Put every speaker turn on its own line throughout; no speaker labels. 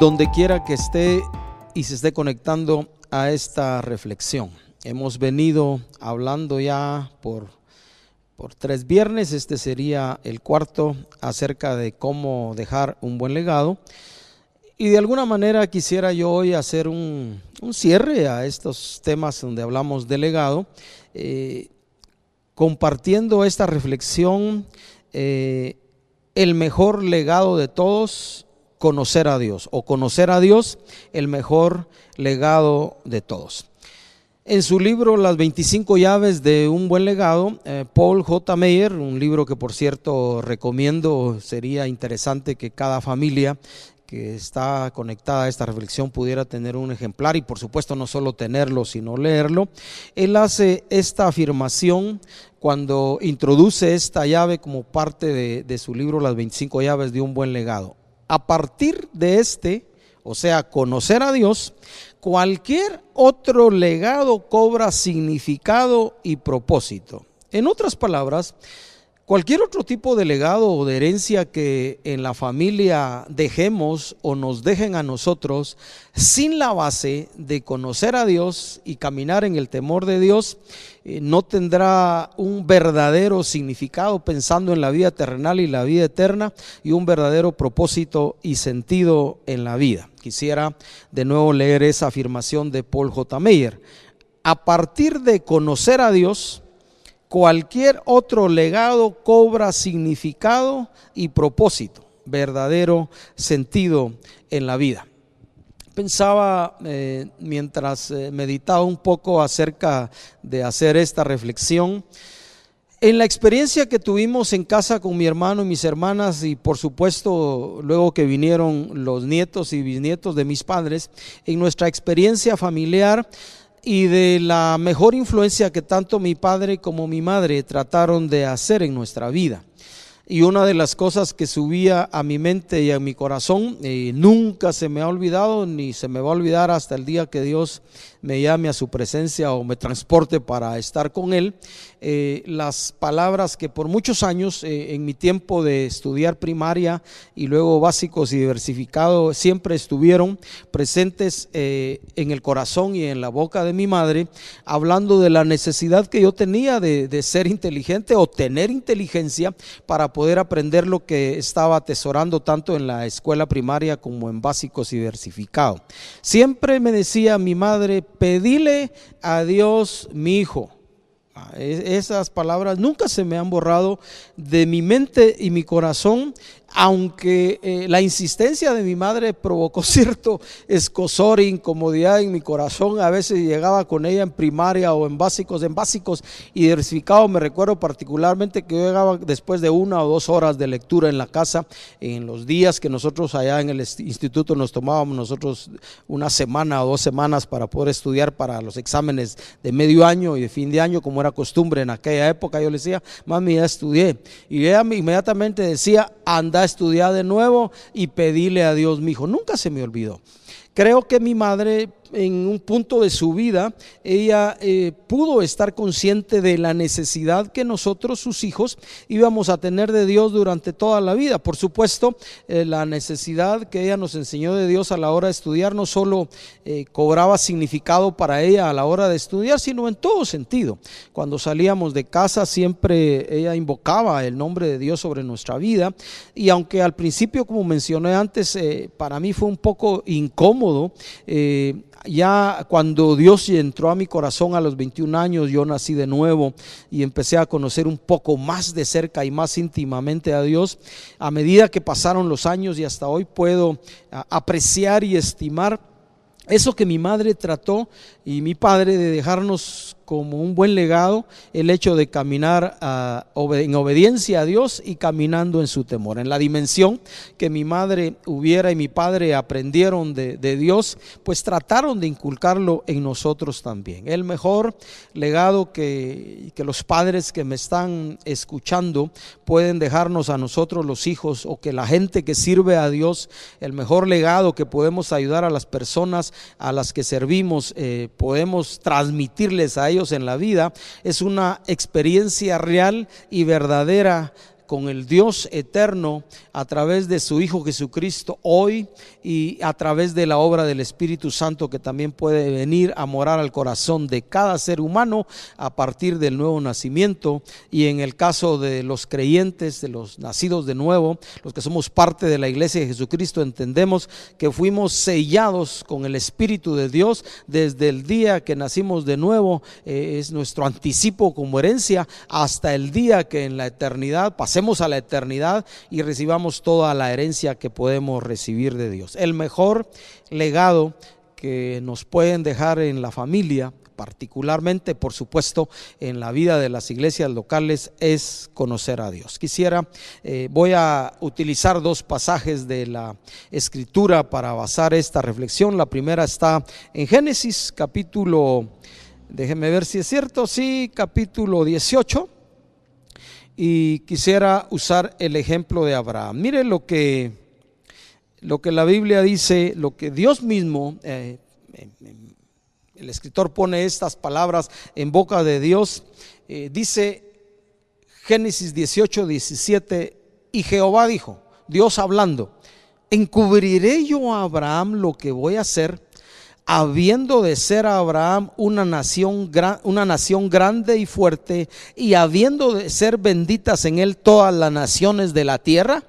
Donde quiera que esté y se esté conectando a esta reflexión. Hemos venido hablando ya por, por tres viernes, este sería el cuarto, acerca de cómo dejar un buen legado. Y de alguna manera quisiera yo hoy hacer un, cierre a estos temas donde hablamos de legado, eh, compartiendo esta reflexión, eh, el mejor legado de todos conocer a Dios o conocer a Dios, el mejor legado de todos. En su libro Las 25 llaves de un buen legado, eh, Paul J. Meyer, un libro que por cierto recomiendo, sería interesante que cada familia que está conectada a esta reflexión pudiera tener un ejemplar y por supuesto no solo tenerlo, sino leerlo. Él hace esta afirmación cuando introduce esta llave como parte de, de su libro Las 25 llaves de un buen legado a partir de este, o sea, conocer a Dios, cualquier otro legado cobra significado y propósito. En otras palabras, Cualquier otro tipo de legado o de herencia que en la familia dejemos o nos dejen a nosotros sin la base de conocer a Dios y caminar en el temor de Dios, eh, no tendrá un verdadero significado pensando en la vida terrenal y la vida eterna y un verdadero propósito y sentido en la vida. Quisiera de nuevo leer esa afirmación de Paul J. Meyer. A partir de conocer a Dios, cualquier otro legado cobra significado y propósito, verdadero sentido en la vida. Pensaba eh, mientras eh, meditaba un poco acerca de hacer esta reflexión, en la experiencia que tuvimos en casa con mi hermano y mis hermanas y por supuesto luego que vinieron los nietos y bisnietos de mis padres, en nuestra experiencia familiar y de la mejor influencia que tanto mi padre como mi madre trataron de hacer en nuestra vida. Y una de las cosas que subía a mi mente y a mi corazón, y nunca se me ha olvidado ni se me va a olvidar hasta el día que Dios me llame a su presencia o me transporte para estar con Él, eh, las palabras que por muchos años eh, en mi tiempo de estudiar primaria y luego básicos y diversificado siempre estuvieron presentes eh, en el corazón y en la boca de mi madre, hablando de la necesidad que yo tenía de, ser inteligente o tener inteligencia para poder aprender lo que estaba atesorando tanto en la escuela primaria como en básicos y diversificado. Siempre me decía mi madre, pedile a Dios mi hijo. Esas palabras nunca se me han borrado de mi mente y mi corazón aunque eh, la insistencia de mi madre provocó cierto escosor e incomodidad en mi corazón, a veces llegaba con ella en primaria o en básicos, en básicos y diversificado, me recuerdo particularmente que yo llegaba después de una o dos horas de lectura en la casa, en los días que nosotros allá en el instituto nos tomábamos nosotros una semana o dos semanas para poder estudiar para los exámenes de medio año y de fin de año, como era costumbre en aquella época, yo le decía, mami, ya estudié. Y ella inmediatamente decía, anda estudiar de nuevo y pedirle a Dios, mi hijo. Nunca se me olvidó. Creo que mi madre en un punto de su vida, ella eh, pudo estar consciente de la necesidad que nosotros, sus hijos, íbamos a tener de Dios durante toda la vida. Por supuesto, eh, la necesidad que ella nos enseñó de Dios a la hora de estudiar no solo eh, cobraba significado para ella a la hora de estudiar, sino en todo sentido. Cuando salíamos de casa, siempre ella invocaba el nombre de Dios sobre nuestra vida. Y aunque al principio, como mencioné antes, para mí fue un poco incómodo, ya cuando Dios entró a mi corazón a los 21 años, yo nací de nuevo y empecé a conocer un poco más de cerca y más íntimamente a Dios. A medida que pasaron los años y hasta hoy puedo apreciar y estimar eso que mi madre trató y mi padre de dejarnos como un buen legado el hecho de caminar ah, en obediencia a Dios y caminando en su temor. En la dimensión que mi madre hubiera y mi padre aprendieron de, Dios, pues trataron de inculcarlo en nosotros también. El mejor legado que, que los padres que me están escuchando pueden dejarnos a nosotros los hijos o que la gente que sirve a Dios, el mejor legado que podemos ayudar a las personas a las que servimos, eh, podemos transmitirles a ellos en la vida, es una experiencia real y verdadera con el Dios eterno a través de su Hijo Jesucristo hoy y a través de la obra del Espíritu Santo que también puede venir a morar al corazón de cada ser humano a partir del nuevo nacimiento. Y en el caso de los creyentes, de los nacidos de nuevo, los que somos parte de la iglesia de Jesucristo, entendemos que fuimos sellados con el Espíritu de Dios desde el día que nacimos de nuevo, eh, es nuestro anticipo como herencia hasta el día que en la eternidad a la eternidad y recibamos toda la herencia que podemos recibir de Dios. El mejor legado que nos pueden dejar en la familia particularmente, por supuesto, en la vida de las iglesias locales es conocer a Dios. Quisiera, eh, voy a utilizar dos pasajes de la escritura para basar esta reflexión. La primera está en Génesis capítulo, déjenme ver si es cierto, sí, capítulo 18. Y quisiera usar el ejemplo de Abraham. Mire lo que, lo que la Biblia dice, lo que Dios mismo eh, el escritor pone estas palabras en boca de Dios. Eh, dice Génesis 18, 17, y Jehová dijo, Dios hablando, encubriré yo a Abraham lo que voy a hacer, habiendo de ser Abraham una nación, una nación grande y fuerte, y habiendo de ser benditas en él todas las naciones de la tierra.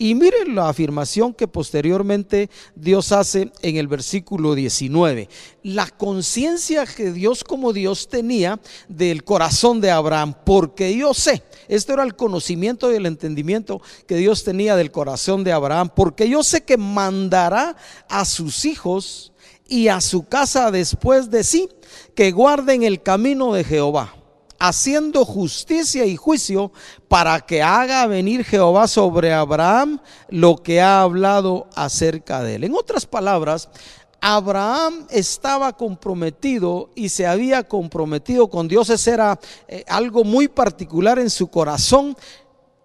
Y miren la afirmación que posteriormente Dios hace en el versículo 19. La conciencia que Dios como Dios tenía del corazón de Abraham, porque yo sé, esto era el conocimiento y el entendimiento que Dios tenía del corazón de Abraham, porque yo sé que mandará a sus hijos y a su casa después de sí que guarden el camino de Jehová haciendo justicia y juicio para que haga venir Jehová sobre Abraham lo que ha hablado acerca de él. En otras palabras, Abraham estaba comprometido y se había comprometido con Dios. Ese era eh, algo muy particular en su corazón.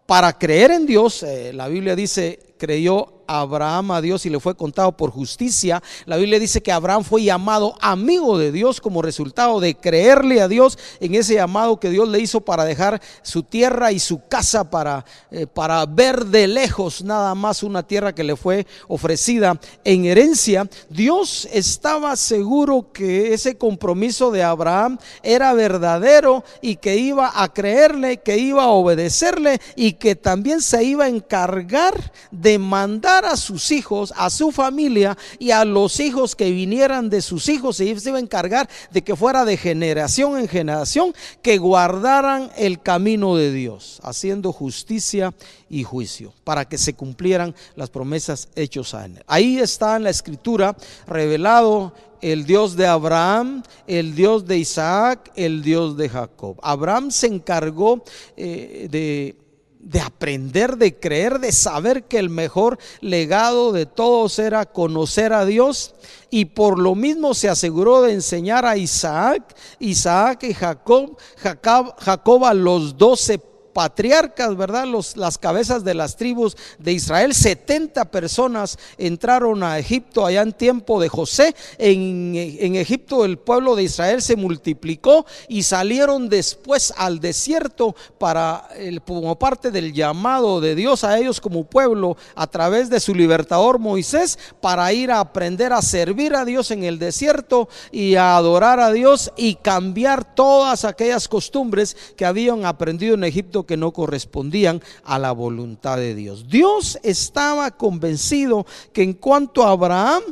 Para creer en Dios, eh, la Biblia dice, creyó Abraham a Dios y le fue contado por justicia. La Biblia dice que Abraham fue llamado amigo de Dios como resultado de creerle a Dios en ese llamado que Dios le hizo para dejar su tierra y su casa para, eh, para ver de lejos nada más una tierra que le fue ofrecida en herencia. Dios estaba seguro que ese compromiso de Abraham era verdadero y que iba a creerle, que iba a obedecerle y que también se iba a encargar de mandar a sus hijos, a su familia y a los hijos que vinieran de sus hijos. Y se iba a encargar de que fuera de generación en generación que guardaran el camino de Dios, haciendo justicia y juicio, para que se cumplieran las promesas hechas a él. Ahí está en la escritura revelado el Dios de Abraham, el Dios de Isaac, el Dios de Jacob. Abraham se encargó eh, de de aprender, de creer, de saber que el mejor legado de todos era conocer a Dios. Y por lo mismo se aseguró de enseñar a Isaac, Isaac y Jacob, Jacob, a los doce patriarcas, ¿verdad? Los, las cabezas de las tribus de Israel. 70 personas entraron a Egipto allá en tiempo de José. En, en Egipto el pueblo de Israel se multiplicó y salieron después al desierto para el, como parte del llamado de Dios a ellos como pueblo a través de su libertador Moisés para ir a aprender a servir a Dios en el desierto y a adorar a Dios y cambiar todas aquellas costumbres que habían aprendido en Egipto que no correspondían a la voluntad de Dios. Dios estaba convencido que en cuanto a Abraham,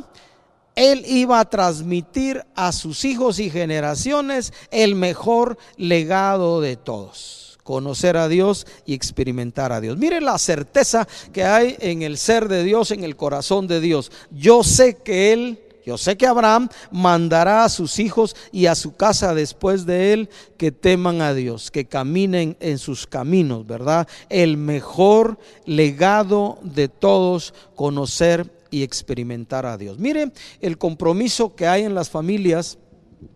él iba a transmitir a sus hijos y generaciones el mejor legado de todos conocer a Dios y experimentar a Dios. Mire la certeza que hay en el ser de Dios, en el corazón de Dios. Yo sé que Él yo sé que Abraham mandará a sus hijos y a su casa después de él que teman a Dios, que caminen en sus caminos, ¿verdad? El mejor legado de todos, conocer y experimentar a Dios. Mire el compromiso que hay en las familias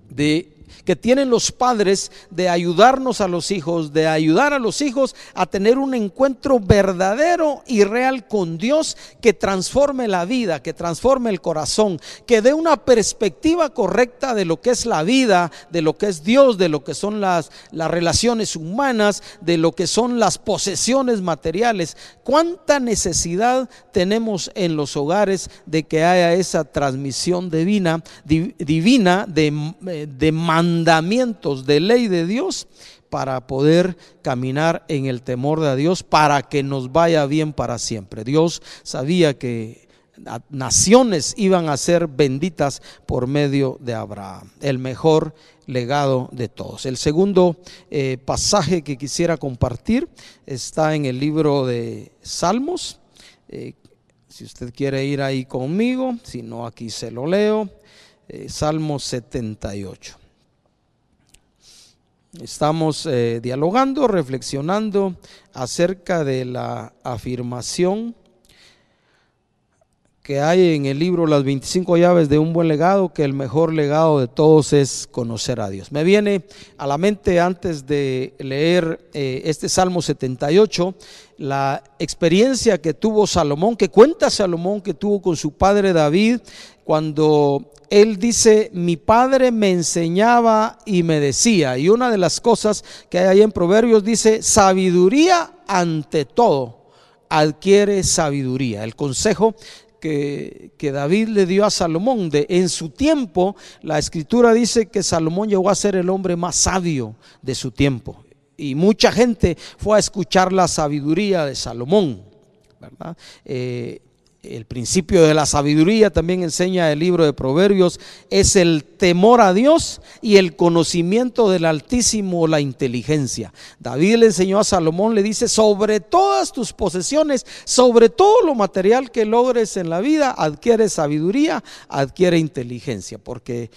de que tienen los padres de ayudarnos a los hijos, de ayudar a los hijos a tener un encuentro verdadero y real con Dios que transforme la vida, que transforme el corazón, que dé una perspectiva correcta de lo que es la vida, de lo que es Dios, de lo que son las, las relaciones humanas, de lo que son las posesiones materiales. ¿Cuánta necesidad tenemos en los hogares de que haya esa transmisión divina, divina de, eh, de mandamientos, de ley de Dios? para poder caminar en el temor de Dios, para que nos vaya bien para siempre. Dios sabía que naciones iban a ser benditas por medio de Abraham, el mejor legado de todos. El segundo eh, pasaje que quisiera compartir está en el libro de Salmos. Eh, si usted quiere ir ahí conmigo, si no aquí se lo leo. Eh, Salmos 78. Estamos dialogando, reflexionando acerca de la afirmación que hay en el libro Las 25 llaves de un buen legado, que el mejor legado de todos es conocer a Dios. Me viene a la mente antes de leer eh, este Salmo 78, la experiencia que tuvo Salomón, que cuenta Salomón que tuvo con su padre David, cuando él dice, mi padre me enseñaba y me decía, y una de las cosas que hay ahí en Proverbios dice, sabiduría ante todo adquiere sabiduría. El consejo que, David le dio a Salomón. De, en su tiempo, la escritura dice que Salomón llegó a ser el hombre más sabio de su tiempo. Y mucha gente fue a escuchar la sabiduría de Salomón. ¿verdad? Eh, el principio de la sabiduría también enseña el libro de Proverbios, es el temor a Dios y el conocimiento del Altísimo, la inteligencia. David le enseñó a Salomón, le dice, sobre todas tus posesiones, sobre todo lo material que logres en la vida, adquiere sabiduría, adquiere inteligencia, porque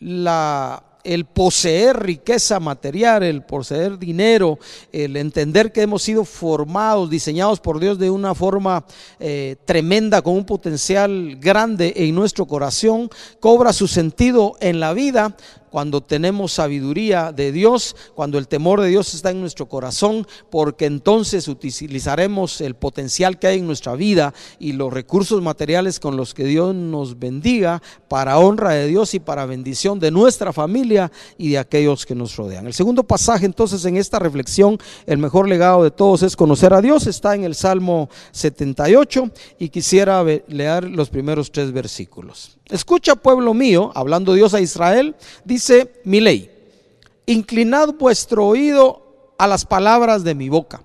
la el poseer riqueza material, el poseer dinero, el entender que hemos sido formados, diseñados por Dios de una forma eh, tremenda, con un potencial grande en nuestro corazón, cobra su sentido en la vida cuando tenemos sabiduría de Dios, cuando el temor de Dios está en nuestro corazón, porque entonces utilizaremos el potencial que hay en nuestra vida y los recursos materiales con los que Dios nos bendiga para honra de Dios y para bendición de nuestra familia y de aquellos que nos rodean. El segundo pasaje entonces en esta reflexión, el mejor legado de todos es conocer a Dios, está en el Salmo 78 y quisiera leer los primeros tres versículos. Escucha, pueblo mío, hablando Dios a Israel, dice mi ley, inclinad vuestro oído a las palabras de mi boca.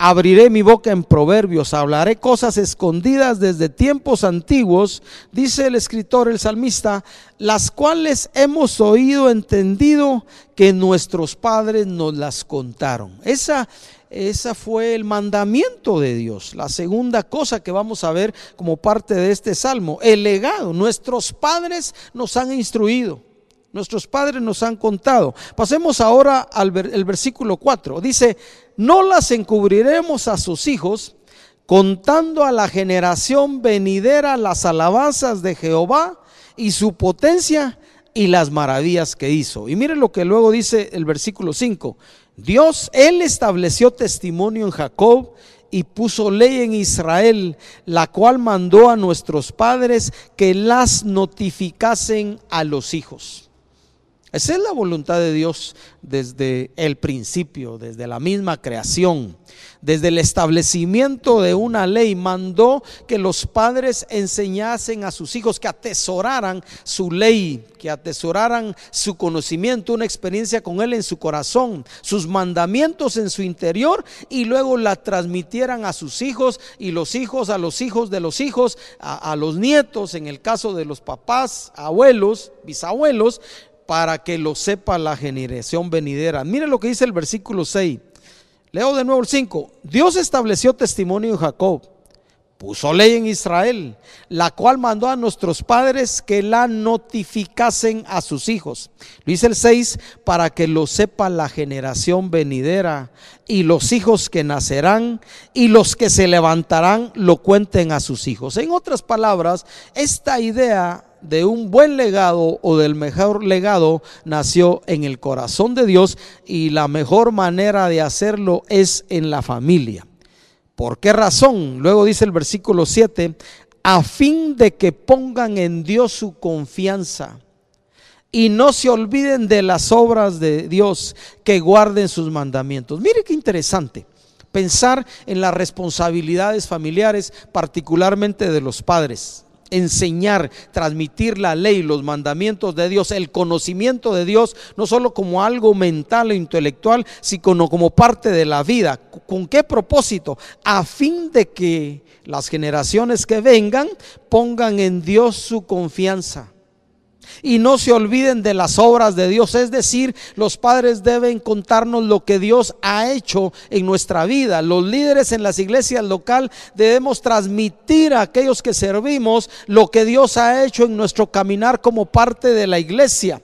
Abriré mi boca en proverbios, hablaré cosas escondidas desde tiempos antiguos, dice el escritor, el salmista, las cuales hemos oído, entendido, que nuestros padres nos las contaron. Esa ese fue el mandamiento de Dios. La segunda cosa que vamos a ver como parte de este salmo, el legado. Nuestros padres nos han instruido. Nuestros padres nos han contado. Pasemos ahora al versículo 4. Dice, no las encubriremos a sus hijos, contando a la generación venidera las alabanzas de Jehová y su potencia y las maravillas que hizo. Y miren lo que luego dice el versículo 5. Dios, Él estableció testimonio en Jacob y puso ley en Israel, la cual mandó a nuestros padres que las notificasen a los hijos. Esa es la voluntad de Dios desde el principio, desde la misma creación, desde el establecimiento de una ley. Mandó que los padres enseñasen a sus hijos que atesoraran su ley, que atesoraran su conocimiento, una experiencia con Él en su corazón, sus mandamientos en su interior y luego la transmitieran a sus hijos y los hijos a los hijos de los hijos, a, a los nietos, en el caso de los papás, abuelos, bisabuelos para que lo sepa la generación venidera. Mire lo que dice el versículo 6. Leo de nuevo el 5. Dios estableció testimonio en Jacob, puso ley en Israel, la cual mandó a nuestros padres que la notificasen a sus hijos. Lo dice el 6, para que lo sepa la generación venidera y los hijos que nacerán y los que se levantarán lo cuenten a sus hijos. En otras palabras, esta idea de un buen legado o del mejor legado nació en el corazón de Dios y la mejor manera de hacerlo es en la familia. ¿Por qué razón? Luego dice el versículo 7, a fin de que pongan en Dios su confianza y no se olviden de las obras de Dios, que guarden sus mandamientos. Mire qué interesante pensar en las responsabilidades familiares, particularmente de los padres enseñar, transmitir la ley, los mandamientos de Dios, el conocimiento de Dios, no solo como algo mental e intelectual, sino como parte de la vida. ¿Con qué propósito? A fin de que las generaciones que vengan pongan en Dios su confianza y no se olviden de las obras de Dios. Es decir, los padres deben contarnos lo que Dios ha hecho en nuestra vida. Los líderes en las iglesias local debemos transmitir a aquellos que servimos lo que Dios ha hecho en nuestro caminar como parte de la iglesia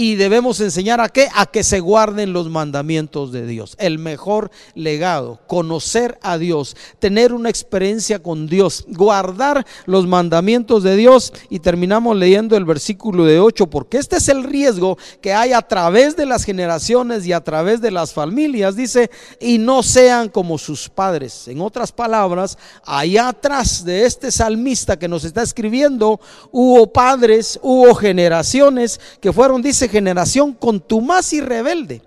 y debemos enseñar a qué? A que se guarden los mandamientos de Dios. El mejor legado, conocer a Dios, tener una experiencia con Dios, guardar los mandamientos de Dios. Y terminamos leyendo el versículo de 8, porque este es el riesgo que hay a través de las generaciones y a través de las familias. Dice, y no sean como sus padres. En otras palabras, allá atrás de este salmista que nos está escribiendo, hubo padres, hubo generaciones que fueron, dice, generación contumaz y rebelde,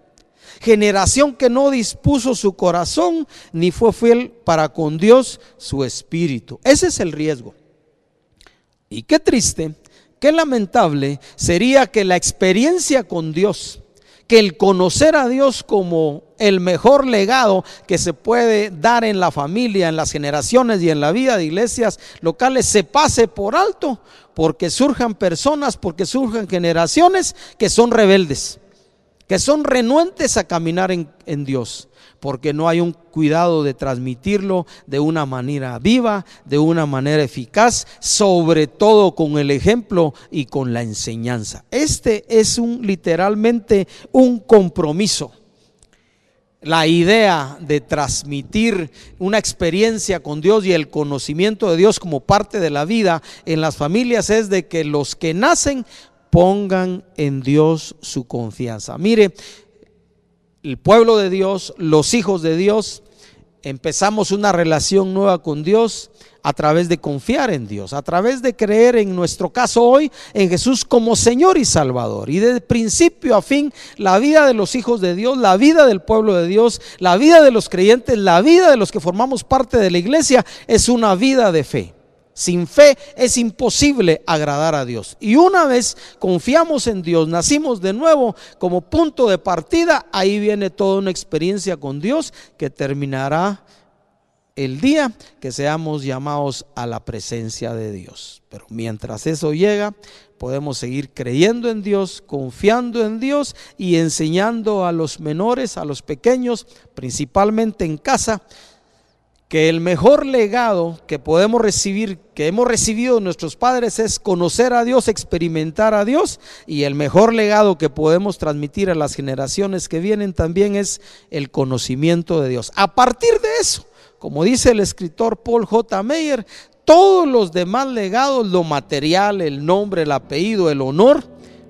generación que no dispuso su corazón ni fue fiel para con Dios su espíritu. Ese es el riesgo. Y qué triste, qué lamentable sería que la experiencia con Dios, que el conocer a Dios como el mejor legado que se puede dar en la familia, en las generaciones y en la vida de iglesias locales se pase por alto porque surjan personas, porque surjan generaciones que son rebeldes, que son renuentes a caminar en, Dios porque no hay un cuidado de transmitirlo de una manera viva, de una manera eficaz, sobre todo con el ejemplo y con la enseñanza. Este es un literalmente un compromiso la idea de transmitir una experiencia con Dios y el conocimiento de Dios como parte de la vida en las familias es de que los que nacen pongan en Dios su confianza. Mire, el pueblo de Dios, los hijos de Dios, empezamos una relación nueva con Dios a través de confiar en Dios, a través de creer en nuestro caso hoy en Jesús como Señor y Salvador. Y de principio a fin, la vida de los hijos de Dios, la vida del pueblo de Dios, la vida de los creyentes, la vida de los que formamos parte de la iglesia es una vida de fe. Sin fe es imposible agradar a Dios. Y una vez confiamos en Dios, nacimos de nuevo como punto de partida, ahí viene toda una experiencia con Dios que terminará el día que seamos llamados a la presencia de Dios. Pero mientras eso llega, podemos seguir creyendo en Dios, confiando en Dios y enseñando a los menores, a los pequeños, principalmente en casa, que el mejor legado que podemos recibir, que hemos recibido nuestros padres es conocer a Dios, experimentar a Dios y el mejor legado que podemos transmitir a las generaciones que vienen también es el conocimiento de Dios. A partir de eso, como dice el escritor Paul J. Meyer, todos los demás legados, lo material, el nombre, el apellido, el honor,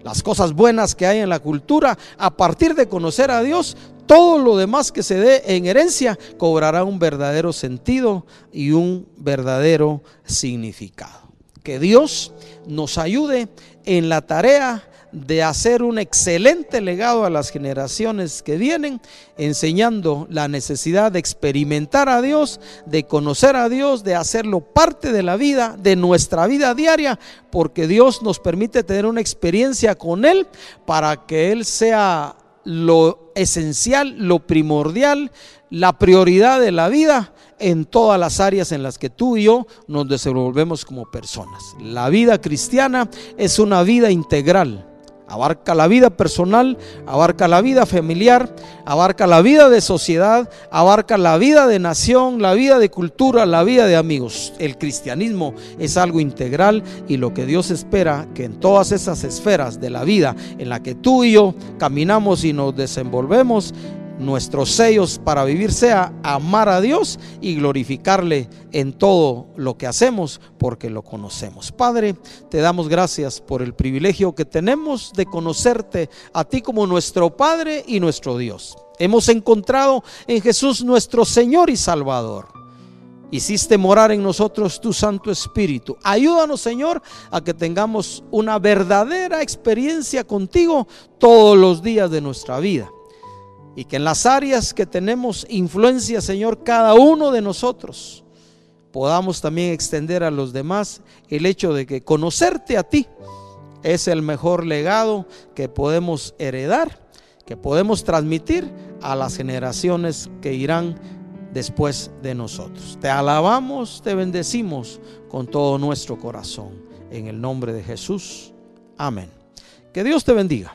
las cosas buenas que hay en la cultura, a partir de conocer a Dios, todo lo demás que se dé en herencia cobrará un verdadero sentido y un verdadero significado. Que Dios nos ayude en la tarea de hacer un excelente legado a las generaciones que vienen, enseñando la necesidad de experimentar a Dios, de conocer a Dios, de hacerlo parte de la vida, de nuestra vida diaria, porque Dios nos permite tener una experiencia con Él para que Él sea lo esencial, lo primordial, la prioridad de la vida en todas las áreas en las que tú y yo nos desenvolvemos como personas. La vida cristiana es una vida integral Abarca la vida personal, abarca la vida familiar, abarca la vida de sociedad, abarca la vida de nación, la vida de cultura, la vida de amigos. El cristianismo es algo integral y lo que Dios espera que en todas esas esferas de la vida en la que tú y yo caminamos y nos desenvolvemos, nuestros sellos para vivir sea amar a Dios y glorificarle en todo lo que hacemos porque lo conocemos. Padre, te damos gracias por el privilegio que tenemos de conocerte a ti como nuestro Padre y nuestro Dios. Hemos encontrado en Jesús nuestro Señor y Salvador. Hiciste morar en nosotros tu Santo Espíritu. Ayúdanos, Señor, a que tengamos una verdadera experiencia contigo todos los días de nuestra vida y que en las áreas que tenemos influencia, Señor, cada uno de nosotros, podamos también extender a los demás el hecho de que conocerte a ti es el mejor legado que podemos heredar, que podemos transmitir a las generaciones que irán después de nosotros. Te alabamos, te bendecimos con todo nuestro corazón. En el nombre de Jesús. Amén. Que Dios te bendiga.